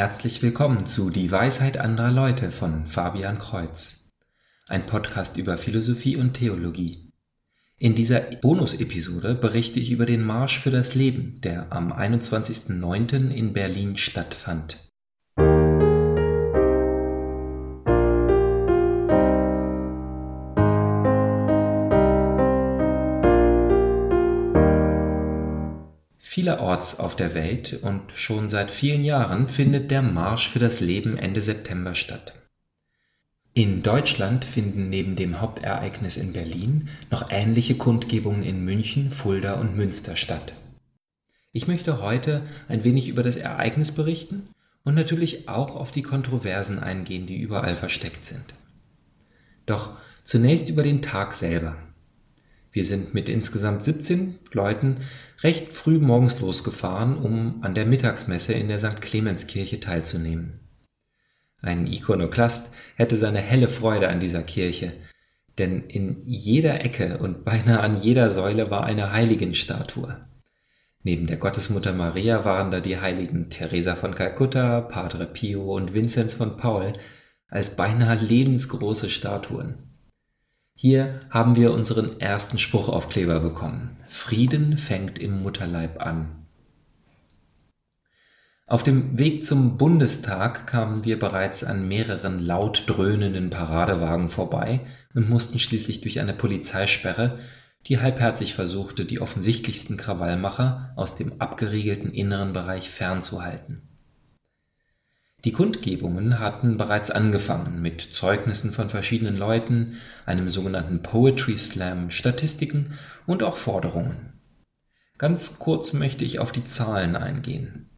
Herzlich willkommen zu Die Weisheit anderer Leute von Fabian Kreuz. Ein Podcast über Philosophie und Theologie. In dieser Bonus-Episode berichte ich über den Marsch für das Leben, der am 21.09. in Berlin stattfand. Vielerorts auf der Welt und schon seit vielen Jahren findet der Marsch für das Leben Ende September statt. In Deutschland finden neben dem Hauptereignis in Berlin noch ähnliche Kundgebungen in München, Fulda und Münster statt. Ich möchte heute ein wenig über das Ereignis berichten und natürlich auch auf die Kontroversen eingehen, die überall versteckt sind. Doch zunächst über den Tag selber. Wir sind mit insgesamt 17 Leuten recht früh morgens losgefahren, um an der Mittagsmesse in der St. Clemenskirche teilzunehmen. Ein Ikonoklast hätte seine helle Freude an dieser Kirche, denn in jeder Ecke und beinahe an jeder Säule war eine Heiligenstatue. Neben der Gottesmutter Maria waren da die Heiligen Teresa von Kalkutta, Padre Pio und Vinzenz von Paul als beinahe lebensgroße Statuen. Hier haben wir unseren ersten Spruchaufkleber bekommen. Frieden fängt im Mutterleib an. Auf dem Weg zum Bundestag kamen wir bereits an mehreren laut dröhnenden Paradewagen vorbei und mussten schließlich durch eine Polizeisperre, die halbherzig versuchte, die offensichtlichsten Krawallmacher aus dem abgeriegelten inneren Bereich fernzuhalten. Die Kundgebungen hatten bereits angefangen mit Zeugnissen von verschiedenen Leuten, einem sogenannten Poetry Slam, Statistiken und auch Forderungen. Ganz kurz möchte ich auf die Zahlen eingehen.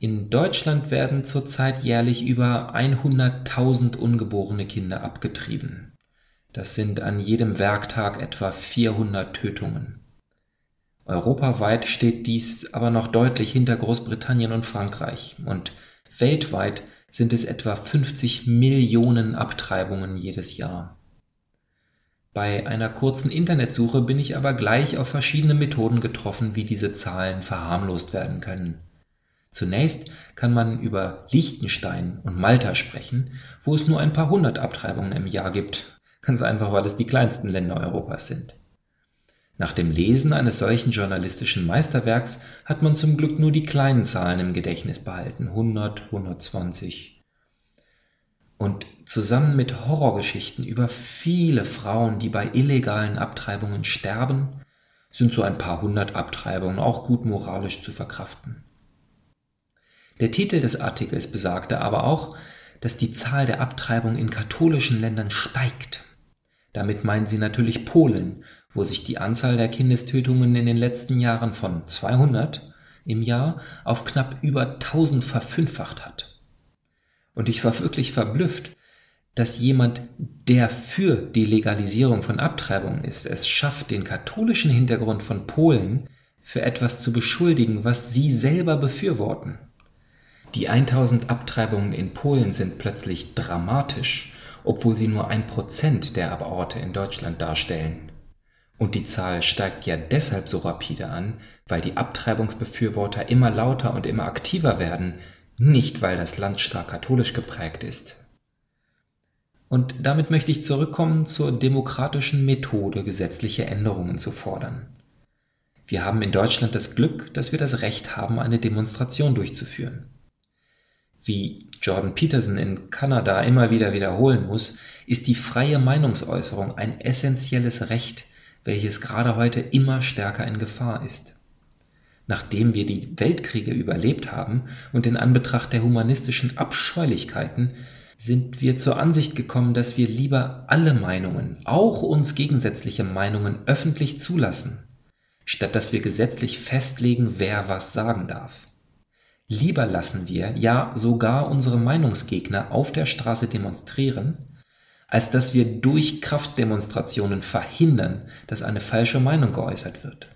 In Deutschland werden zurzeit jährlich über 100.000 ungeborene Kinder abgetrieben. Das sind an jedem Werktag etwa 400 Tötungen. Europaweit steht dies aber noch deutlich hinter Großbritannien und Frankreich und Weltweit sind es etwa 50 Millionen Abtreibungen jedes Jahr. Bei einer kurzen Internetsuche bin ich aber gleich auf verschiedene Methoden getroffen, wie diese Zahlen verharmlost werden können. Zunächst kann man über Liechtenstein und Malta sprechen, wo es nur ein paar hundert Abtreibungen im Jahr gibt, ganz einfach weil es die kleinsten Länder Europas sind. Nach dem Lesen eines solchen journalistischen Meisterwerks hat man zum Glück nur die kleinen Zahlen im Gedächtnis behalten, 100, 120. Und zusammen mit Horrorgeschichten über viele Frauen, die bei illegalen Abtreibungen sterben, sind so ein paar hundert Abtreibungen auch gut moralisch zu verkraften. Der Titel des Artikels besagte aber auch, dass die Zahl der Abtreibungen in katholischen Ländern steigt. Damit meinen sie natürlich Polen, wo sich die Anzahl der Kindestötungen in den letzten Jahren von 200 im Jahr auf knapp über 1000 verfünffacht hat. Und ich war wirklich verblüfft, dass jemand, der für die Legalisierung von Abtreibungen ist, es schafft, den katholischen Hintergrund von Polen für etwas zu beschuldigen, was sie selber befürworten. Die 1000 Abtreibungen in Polen sind plötzlich dramatisch, obwohl sie nur ein Prozent der Aborte in Deutschland darstellen. Und die Zahl steigt ja deshalb so rapide an, weil die Abtreibungsbefürworter immer lauter und immer aktiver werden, nicht weil das Land stark katholisch geprägt ist. Und damit möchte ich zurückkommen zur demokratischen Methode, gesetzliche Änderungen zu fordern. Wir haben in Deutschland das Glück, dass wir das Recht haben, eine Demonstration durchzuführen. Wie Jordan Peterson in Kanada immer wieder wiederholen muss, ist die freie Meinungsäußerung ein essentielles Recht, welches gerade heute immer stärker in Gefahr ist. Nachdem wir die Weltkriege überlebt haben und in Anbetracht der humanistischen Abscheulichkeiten, sind wir zur Ansicht gekommen, dass wir lieber alle Meinungen, auch uns gegensätzliche Meinungen, öffentlich zulassen, statt dass wir gesetzlich festlegen, wer was sagen darf. Lieber lassen wir, ja sogar unsere Meinungsgegner auf der Straße demonstrieren, als dass wir durch Kraftdemonstrationen verhindern, dass eine falsche Meinung geäußert wird.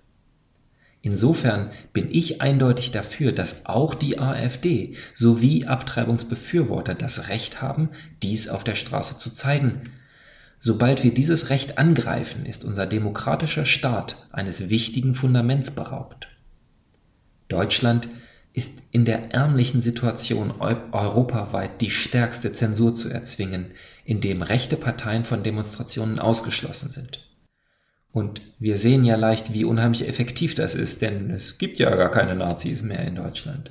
Insofern bin ich eindeutig dafür, dass auch die AfD sowie Abtreibungsbefürworter das Recht haben, dies auf der Straße zu zeigen. Sobald wir dieses Recht angreifen, ist unser demokratischer Staat eines wichtigen Fundaments beraubt. Deutschland ist in der ärmlichen Situation europaweit die stärkste Zensur zu erzwingen, indem rechte Parteien von Demonstrationen ausgeschlossen sind. Und wir sehen ja leicht, wie unheimlich effektiv das ist, denn es gibt ja gar keine Nazis mehr in Deutschland.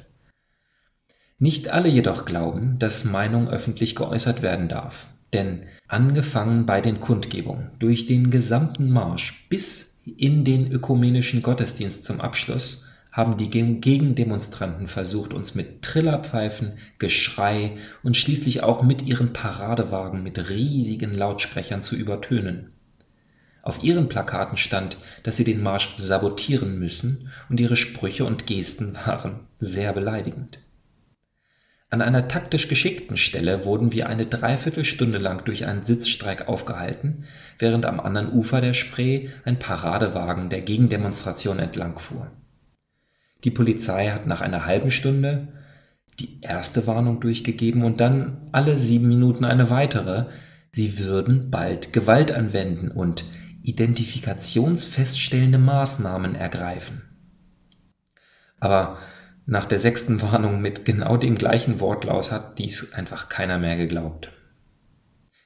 Nicht alle jedoch glauben, dass Meinung öffentlich geäußert werden darf. Denn angefangen bei den Kundgebungen, durch den gesamten Marsch bis in den ökumenischen Gottesdienst zum Abschluss haben die Gegendemonstranten versucht, uns mit Trillerpfeifen, Geschrei und schließlich auch mit ihren Paradewagen mit riesigen Lautsprechern zu übertönen. Auf ihren Plakaten stand, dass sie den Marsch sabotieren müssen, und ihre Sprüche und Gesten waren sehr beleidigend. An einer taktisch geschickten Stelle wurden wir eine Dreiviertelstunde lang durch einen Sitzstreik aufgehalten, während am anderen Ufer der Spree ein Paradewagen der Gegendemonstration entlang fuhr. Die Polizei hat nach einer halben Stunde die erste Warnung durchgegeben und dann alle sieben Minuten eine weitere, sie würden bald Gewalt anwenden und identifikationsfeststellende Maßnahmen ergreifen. Aber nach der sechsten Warnung mit genau dem gleichen Wortlaut hat dies einfach keiner mehr geglaubt.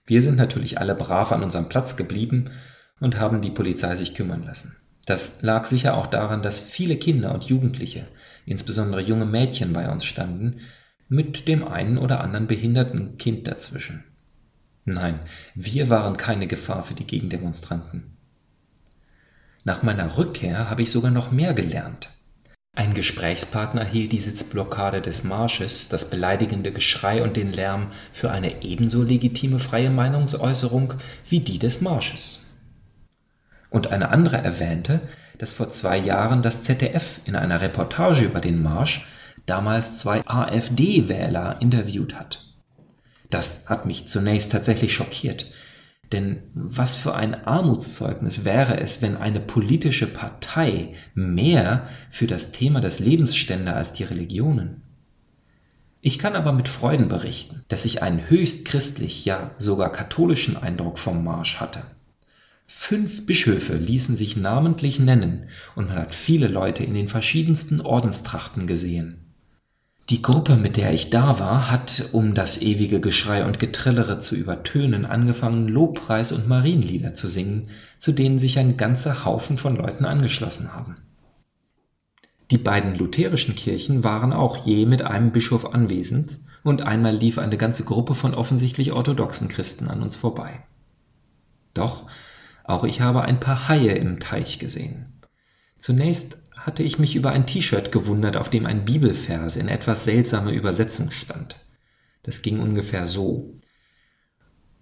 Wir sind natürlich alle brav an unserem Platz geblieben und haben die Polizei sich kümmern lassen. Das lag sicher auch daran, dass viele Kinder und Jugendliche, insbesondere junge Mädchen bei uns standen, mit dem einen oder anderen behinderten Kind dazwischen. Nein, wir waren keine Gefahr für die Gegendemonstranten. Nach meiner Rückkehr habe ich sogar noch mehr gelernt. Ein Gesprächspartner hielt die Sitzblockade des Marsches, das beleidigende Geschrei und den Lärm für eine ebenso legitime freie Meinungsäußerung wie die des Marsches. Und eine andere erwähnte, dass vor zwei Jahren das ZDF in einer Reportage über den Marsch damals zwei AfD-Wähler interviewt hat. Das hat mich zunächst tatsächlich schockiert. Denn was für ein Armutszeugnis wäre es, wenn eine politische Partei mehr für das Thema des Lebens stände als die Religionen? Ich kann aber mit Freuden berichten, dass ich einen höchst christlich, ja sogar katholischen Eindruck vom Marsch hatte. Fünf Bischöfe ließen sich namentlich nennen und man hat viele Leute in den verschiedensten Ordenstrachten gesehen. Die Gruppe, mit der ich da war, hat, um das ewige Geschrei und Getrillere zu übertönen, angefangen, Lobpreis- und Marienlieder zu singen, zu denen sich ein ganzer Haufen von Leuten angeschlossen haben. Die beiden lutherischen Kirchen waren auch je mit einem Bischof anwesend, und einmal lief eine ganze Gruppe von offensichtlich orthodoxen Christen an uns vorbei. Doch auch ich habe ein paar Haie im Teich gesehen. Zunächst hatte ich mich über ein T-Shirt gewundert, auf dem ein Bibelvers in etwas seltsamer Übersetzung stand. Das ging ungefähr so.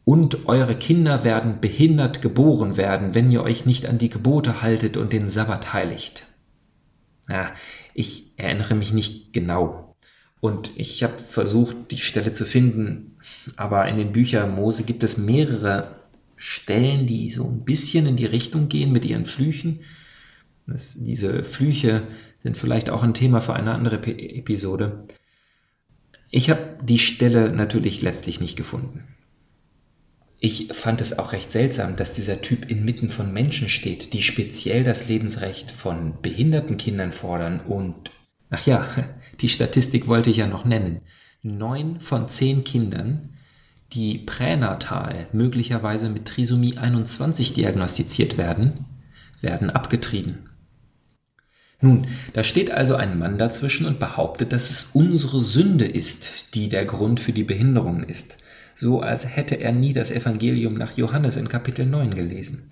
Und eure Kinder werden behindert geboren werden, wenn ihr euch nicht an die Gebote haltet und den Sabbat heiligt. Ja, ich erinnere mich nicht genau. Und ich habe versucht, die Stelle zu finden, aber in den Büchern Mose gibt es mehrere Stellen, die so ein bisschen in die Richtung gehen mit ihren Flüchen. Das, diese Flüche sind vielleicht auch ein Thema für eine andere Episode. Ich habe die Stelle natürlich letztlich nicht gefunden. Ich fand es auch recht seltsam, dass dieser Typ inmitten von Menschen steht, die speziell das Lebensrecht von behinderten Kindern fordern und, ach ja, die Statistik wollte ich ja noch nennen. Neun von zehn Kindern, die pränatal möglicherweise mit Trisomie 21 diagnostiziert werden, werden abgetrieben. Nun, da steht also ein Mann dazwischen und behauptet, dass es unsere Sünde ist, die der Grund für die Behinderungen ist, so als hätte er nie das Evangelium nach Johannes in Kapitel 9 gelesen.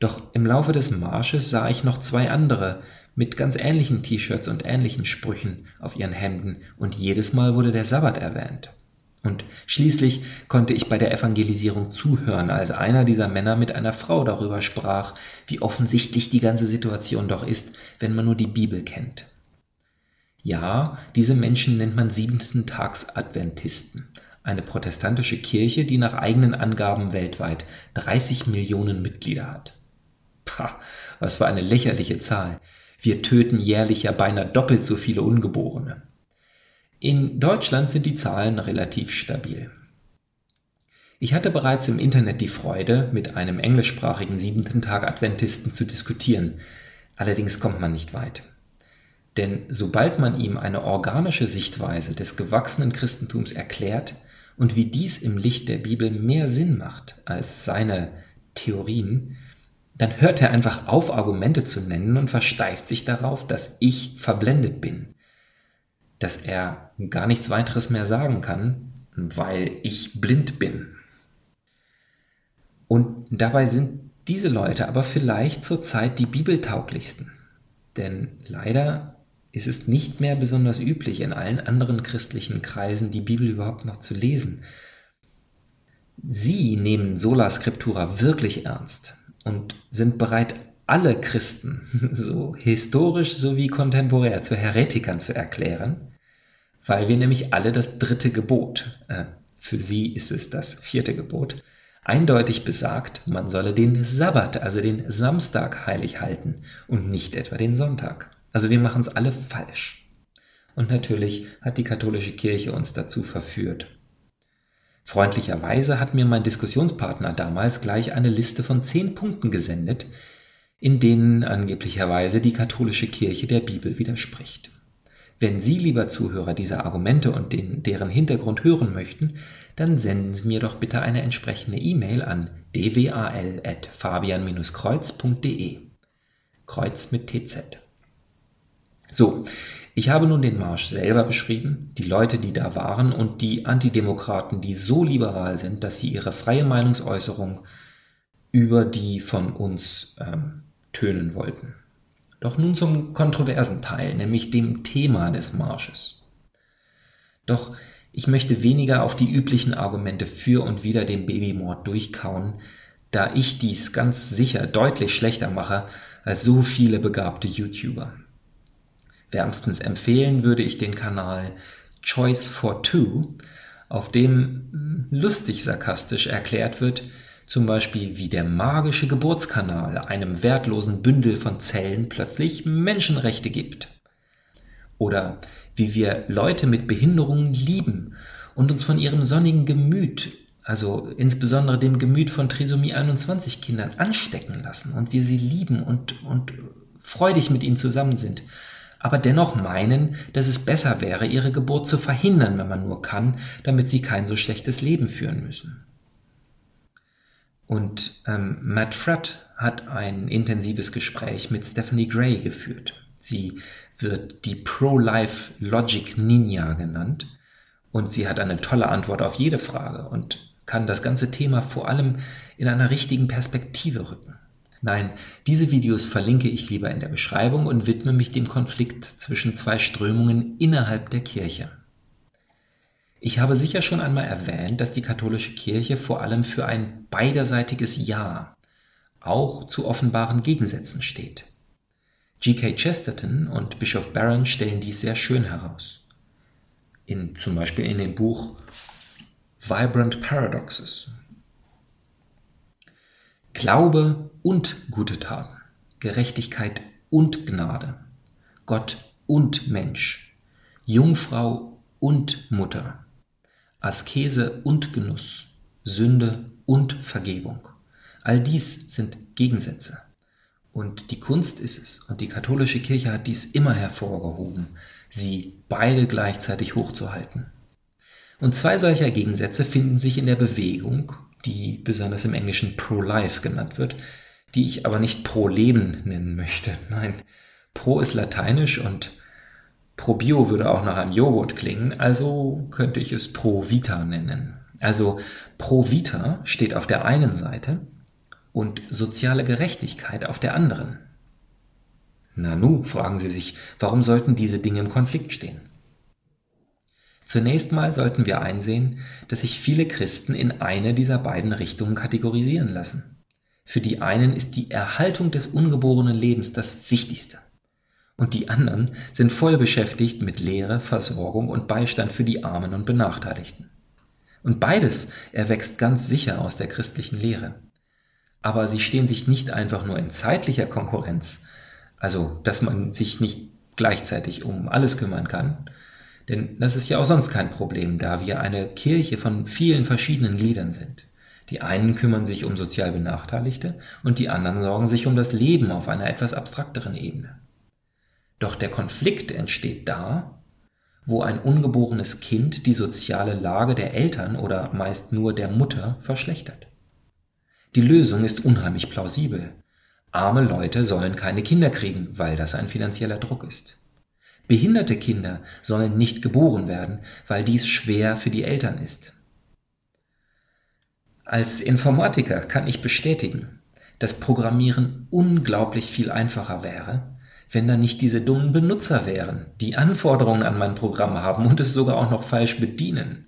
Doch im Laufe des Marsches sah ich noch zwei andere mit ganz ähnlichen T-Shirts und ähnlichen Sprüchen auf ihren Hemden, und jedes Mal wurde der Sabbat erwähnt. Und schließlich konnte ich bei der Evangelisierung zuhören, als einer dieser Männer mit einer Frau darüber sprach, wie offensichtlich die ganze Situation doch ist, wenn man nur die Bibel kennt. Ja, diese Menschen nennt man siebenten Tags Adventisten, eine protestantische Kirche, die nach eigenen Angaben weltweit 30 Millionen Mitglieder hat. Pah, was für eine lächerliche Zahl. Wir töten jährlich ja beinahe doppelt so viele Ungeborene. In Deutschland sind die Zahlen relativ stabil. Ich hatte bereits im Internet die Freude, mit einem englischsprachigen siebenten Tag Adventisten zu diskutieren. Allerdings kommt man nicht weit. Denn sobald man ihm eine organische Sichtweise des gewachsenen Christentums erklärt und wie dies im Licht der Bibel mehr Sinn macht als seine Theorien, dann hört er einfach auf, Argumente zu nennen und versteift sich darauf, dass ich verblendet bin, dass er gar nichts weiteres mehr sagen kann, weil ich blind bin. Und dabei sind diese Leute aber vielleicht zurzeit die bibeltauglichsten. Denn leider ist es nicht mehr besonders üblich, in allen anderen christlichen Kreisen die Bibel überhaupt noch zu lesen. Sie nehmen Sola Scriptura wirklich ernst und sind bereit, alle Christen, so historisch sowie kontemporär, zu Heretikern zu erklären, weil wir nämlich alle das dritte Gebot, äh, für sie ist es das vierte Gebot, eindeutig besagt, man solle den Sabbat, also den Samstag heilig halten und nicht etwa den Sonntag. Also wir machen es alle falsch. Und natürlich hat die katholische Kirche uns dazu verführt. Freundlicherweise hat mir mein Diskussionspartner damals gleich eine Liste von zehn Punkten gesendet, in denen angeblicherweise die katholische Kirche der Bibel widerspricht. Wenn Sie, lieber Zuhörer, diese Argumente und den, deren Hintergrund hören möchten, dann senden Sie mir doch bitte eine entsprechende E-Mail an dwal.fabian-kreuz.de. Kreuz mit TZ. So, ich habe nun den Marsch selber beschrieben, die Leute, die da waren und die Antidemokraten, die so liberal sind, dass sie ihre freie Meinungsäußerung über die von uns ähm, tönen wollten. Doch nun zum kontroversen Teil, nämlich dem Thema des Marsches. Doch ich möchte weniger auf die üblichen Argumente für und wider den Babymord durchkauen, da ich dies ganz sicher deutlich schlechter mache als so viele begabte YouTuber. Wärmstens empfehlen würde ich den Kanal Choice for Two, auf dem lustig sarkastisch erklärt wird, zum Beispiel wie der magische Geburtskanal einem wertlosen Bündel von Zellen plötzlich Menschenrechte gibt. Oder wie wir Leute mit Behinderungen lieben und uns von ihrem sonnigen Gemüt, also insbesondere dem Gemüt von Trisomie 21 Kindern, anstecken lassen und wir sie lieben und, und freudig mit ihnen zusammen sind, aber dennoch meinen, dass es besser wäre, ihre Geburt zu verhindern, wenn man nur kann, damit sie kein so schlechtes Leben führen müssen. Und ähm, Matt Fratt hat ein intensives Gespräch mit Stephanie Gray geführt. Sie wird die Pro-Life Logic Ninja genannt und sie hat eine tolle Antwort auf jede Frage und kann das ganze Thema vor allem in einer richtigen Perspektive rücken. Nein, diese Videos verlinke ich lieber in der Beschreibung und widme mich dem Konflikt zwischen zwei Strömungen innerhalb der Kirche. Ich habe sicher schon einmal erwähnt, dass die katholische Kirche vor allem für ein beiderseitiges Ja, auch zu offenbaren Gegensätzen steht. G.K. Chesterton und Bischof Barron stellen dies sehr schön heraus. In, zum Beispiel in dem Buch Vibrant Paradoxes. Glaube und gute Taten, Gerechtigkeit und Gnade, Gott und Mensch, Jungfrau und Mutter, Askese und Genuss, Sünde und Vergebung. All dies sind Gegensätze. Und die Kunst ist es, und die katholische Kirche hat dies immer hervorgehoben, sie beide gleichzeitig hochzuhalten. Und zwei solcher Gegensätze finden sich in der Bewegung, die besonders im Englischen Pro-Life genannt wird, die ich aber nicht Pro-Leben nennen möchte. Nein, Pro ist lateinisch und Pro Bio würde auch nach einem Joghurt klingen, also könnte ich es Pro Vita nennen. Also Pro Vita steht auf der einen Seite und soziale Gerechtigkeit auf der anderen. Nanu, fragen Sie sich, warum sollten diese Dinge im Konflikt stehen? Zunächst mal sollten wir einsehen, dass sich viele Christen in eine dieser beiden Richtungen kategorisieren lassen. Für die einen ist die Erhaltung des ungeborenen Lebens das Wichtigste und die anderen sind voll beschäftigt mit Lehre, Versorgung und Beistand für die Armen und Benachteiligten. Und beides erwächst ganz sicher aus der christlichen Lehre. Aber sie stehen sich nicht einfach nur in zeitlicher Konkurrenz, also dass man sich nicht gleichzeitig um alles kümmern kann, denn das ist ja auch sonst kein Problem, da wir eine Kirche von vielen verschiedenen Gliedern sind. Die einen kümmern sich um sozial Benachteiligte und die anderen sorgen sich um das Leben auf einer etwas abstrakteren Ebene. Doch der Konflikt entsteht da, wo ein ungeborenes Kind die soziale Lage der Eltern oder meist nur der Mutter verschlechtert. Die Lösung ist unheimlich plausibel. Arme Leute sollen keine Kinder kriegen, weil das ein finanzieller Druck ist. Behinderte Kinder sollen nicht geboren werden, weil dies schwer für die Eltern ist. Als Informatiker kann ich bestätigen, dass Programmieren unglaublich viel einfacher wäre, wenn da nicht diese dummen Benutzer wären, die Anforderungen an mein Programm haben und es sogar auch noch falsch bedienen.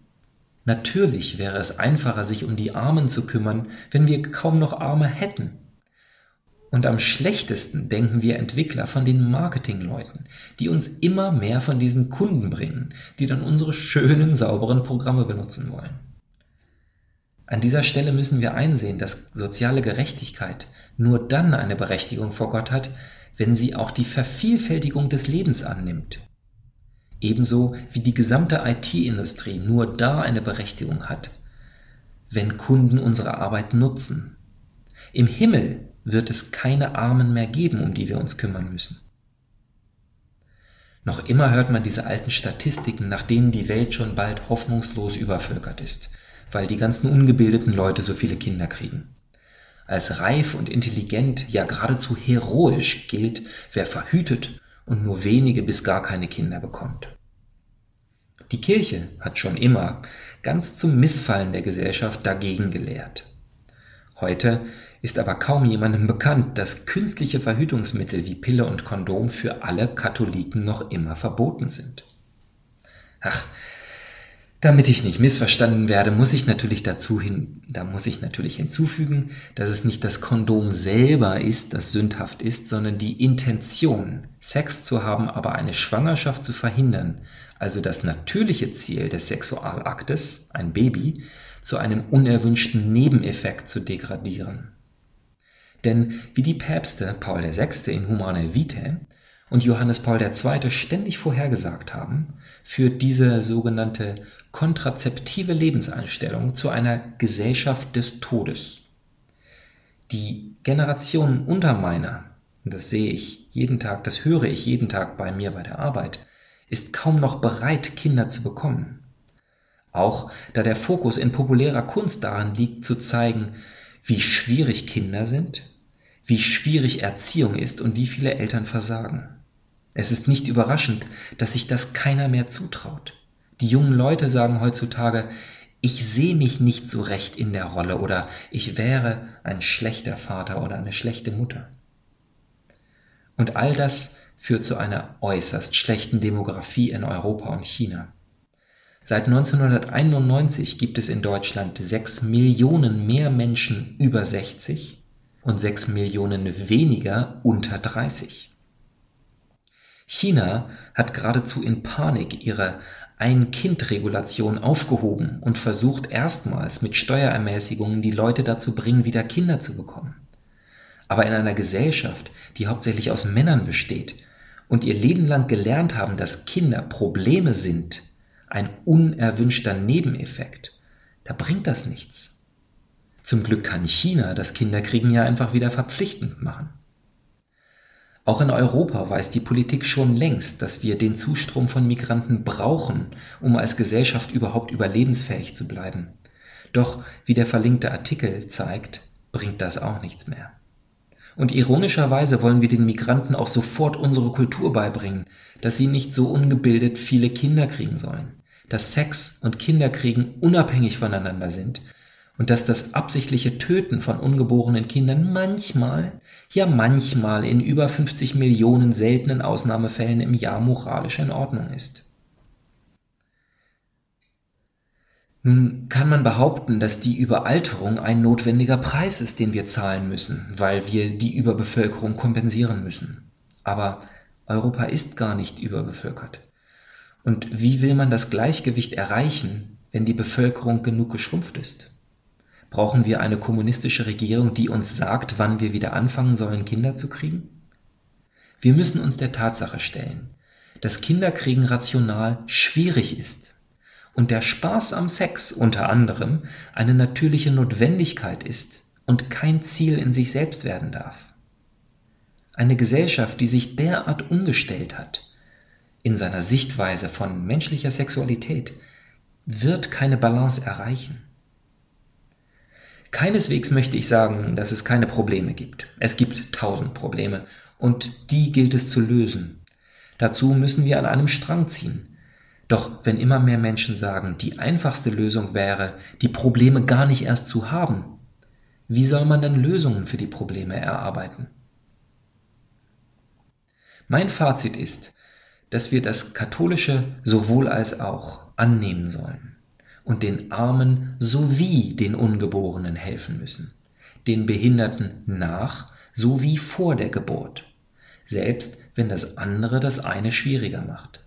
Natürlich wäre es einfacher, sich um die Armen zu kümmern, wenn wir kaum noch Arme hätten. Und am schlechtesten denken wir Entwickler von den Marketingleuten, die uns immer mehr von diesen Kunden bringen, die dann unsere schönen, sauberen Programme benutzen wollen. An dieser Stelle müssen wir einsehen, dass soziale Gerechtigkeit nur dann eine Berechtigung vor Gott hat, wenn sie auch die Vervielfältigung des Lebens annimmt. Ebenso wie die gesamte IT-Industrie nur da eine Berechtigung hat, wenn Kunden unsere Arbeit nutzen. Im Himmel wird es keine Armen mehr geben, um die wir uns kümmern müssen. Noch immer hört man diese alten Statistiken, nach denen die Welt schon bald hoffnungslos übervölkert ist, weil die ganzen ungebildeten Leute so viele Kinder kriegen. Als reif und intelligent, ja geradezu heroisch gilt, wer verhütet und nur wenige bis gar keine Kinder bekommt. Die Kirche hat schon immer, ganz zum Missfallen der Gesellschaft, dagegen gelehrt. Heute ist aber kaum jemandem bekannt, dass künstliche Verhütungsmittel wie Pille und Kondom für alle Katholiken noch immer verboten sind. Ach, damit ich nicht missverstanden werde, muss ich natürlich dazu hin, da muss ich natürlich hinzufügen, dass es nicht das Kondom selber ist, das sündhaft ist, sondern die Intention, Sex zu haben, aber eine Schwangerschaft zu verhindern, also das natürliche Ziel des Sexualaktes, ein Baby, zu einem unerwünschten Nebeneffekt zu degradieren. Denn wie die Päpste Paul VI. in Humane Vitae und Johannes Paul II. ständig vorhergesagt haben, führt diese sogenannte kontrazeptive Lebenseinstellung zu einer Gesellschaft des Todes. Die Generationen unter meiner, das sehe ich jeden Tag, das höre ich jeden Tag bei mir bei der Arbeit, ist kaum noch bereit, Kinder zu bekommen. Auch da der Fokus in populärer Kunst daran liegt, zu zeigen, wie schwierig Kinder sind, wie schwierig Erziehung ist und wie viele Eltern versagen. Es ist nicht überraschend, dass sich das keiner mehr zutraut. Die jungen Leute sagen heutzutage, ich sehe mich nicht so recht in der Rolle oder ich wäre ein schlechter Vater oder eine schlechte Mutter. Und all das führt zu einer äußerst schlechten Demografie in Europa und China. Seit 1991 gibt es in Deutschland 6 Millionen mehr Menschen über 60 und 6 Millionen weniger unter 30. China hat geradezu in Panik ihre ein-Kind-Regulation aufgehoben und versucht erstmals mit Steuerermäßigungen die Leute dazu bringen, wieder Kinder zu bekommen. Aber in einer Gesellschaft, die hauptsächlich aus Männern besteht und ihr Leben lang gelernt haben, dass Kinder Probleme sind, ein unerwünschter Nebeneffekt, da bringt das nichts. Zum Glück kann China das Kinderkriegen ja einfach wieder verpflichtend machen. Auch in Europa weiß die Politik schon längst, dass wir den Zustrom von Migranten brauchen, um als Gesellschaft überhaupt überlebensfähig zu bleiben. Doch, wie der verlinkte Artikel zeigt, bringt das auch nichts mehr. Und ironischerweise wollen wir den Migranten auch sofort unsere Kultur beibringen, dass sie nicht so ungebildet viele Kinder kriegen sollen, dass Sex und Kinderkriegen unabhängig voneinander sind und dass das absichtliche Töten von ungeborenen Kindern manchmal, ja manchmal in über 50 Millionen seltenen Ausnahmefällen im Jahr moralisch in Ordnung ist. Nun kann man behaupten, dass die Überalterung ein notwendiger Preis ist, den wir zahlen müssen, weil wir die Überbevölkerung kompensieren müssen. Aber Europa ist gar nicht überbevölkert. Und wie will man das Gleichgewicht erreichen, wenn die Bevölkerung genug geschrumpft ist? Brauchen wir eine kommunistische Regierung, die uns sagt, wann wir wieder anfangen sollen, Kinder zu kriegen? Wir müssen uns der Tatsache stellen, dass Kinderkriegen rational schwierig ist und der Spaß am Sex unter anderem eine natürliche Notwendigkeit ist und kein Ziel in sich selbst werden darf. Eine Gesellschaft, die sich derart umgestellt hat in seiner Sichtweise von menschlicher Sexualität, wird keine Balance erreichen. Keineswegs möchte ich sagen, dass es keine Probleme gibt. Es gibt tausend Probleme und die gilt es zu lösen. Dazu müssen wir an einem Strang ziehen. Doch wenn immer mehr Menschen sagen, die einfachste Lösung wäre, die Probleme gar nicht erst zu haben, wie soll man denn Lösungen für die Probleme erarbeiten? Mein Fazit ist, dass wir das katholische sowohl als auch annehmen sollen und den Armen sowie den Ungeborenen helfen müssen, den Behinderten nach sowie vor der Geburt, selbst wenn das andere das eine schwieriger macht.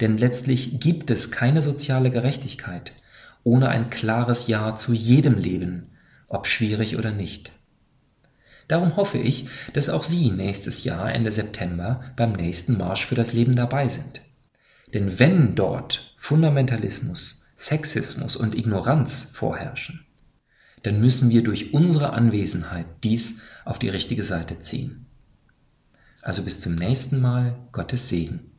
Denn letztlich gibt es keine soziale Gerechtigkeit ohne ein klares Ja zu jedem Leben, ob schwierig oder nicht. Darum hoffe ich, dass auch Sie nächstes Jahr Ende September beim nächsten Marsch für das Leben dabei sind. Denn wenn dort Fundamentalismus, Sexismus und Ignoranz vorherrschen, dann müssen wir durch unsere Anwesenheit dies auf die richtige Seite ziehen. Also bis zum nächsten Mal, Gottes Segen.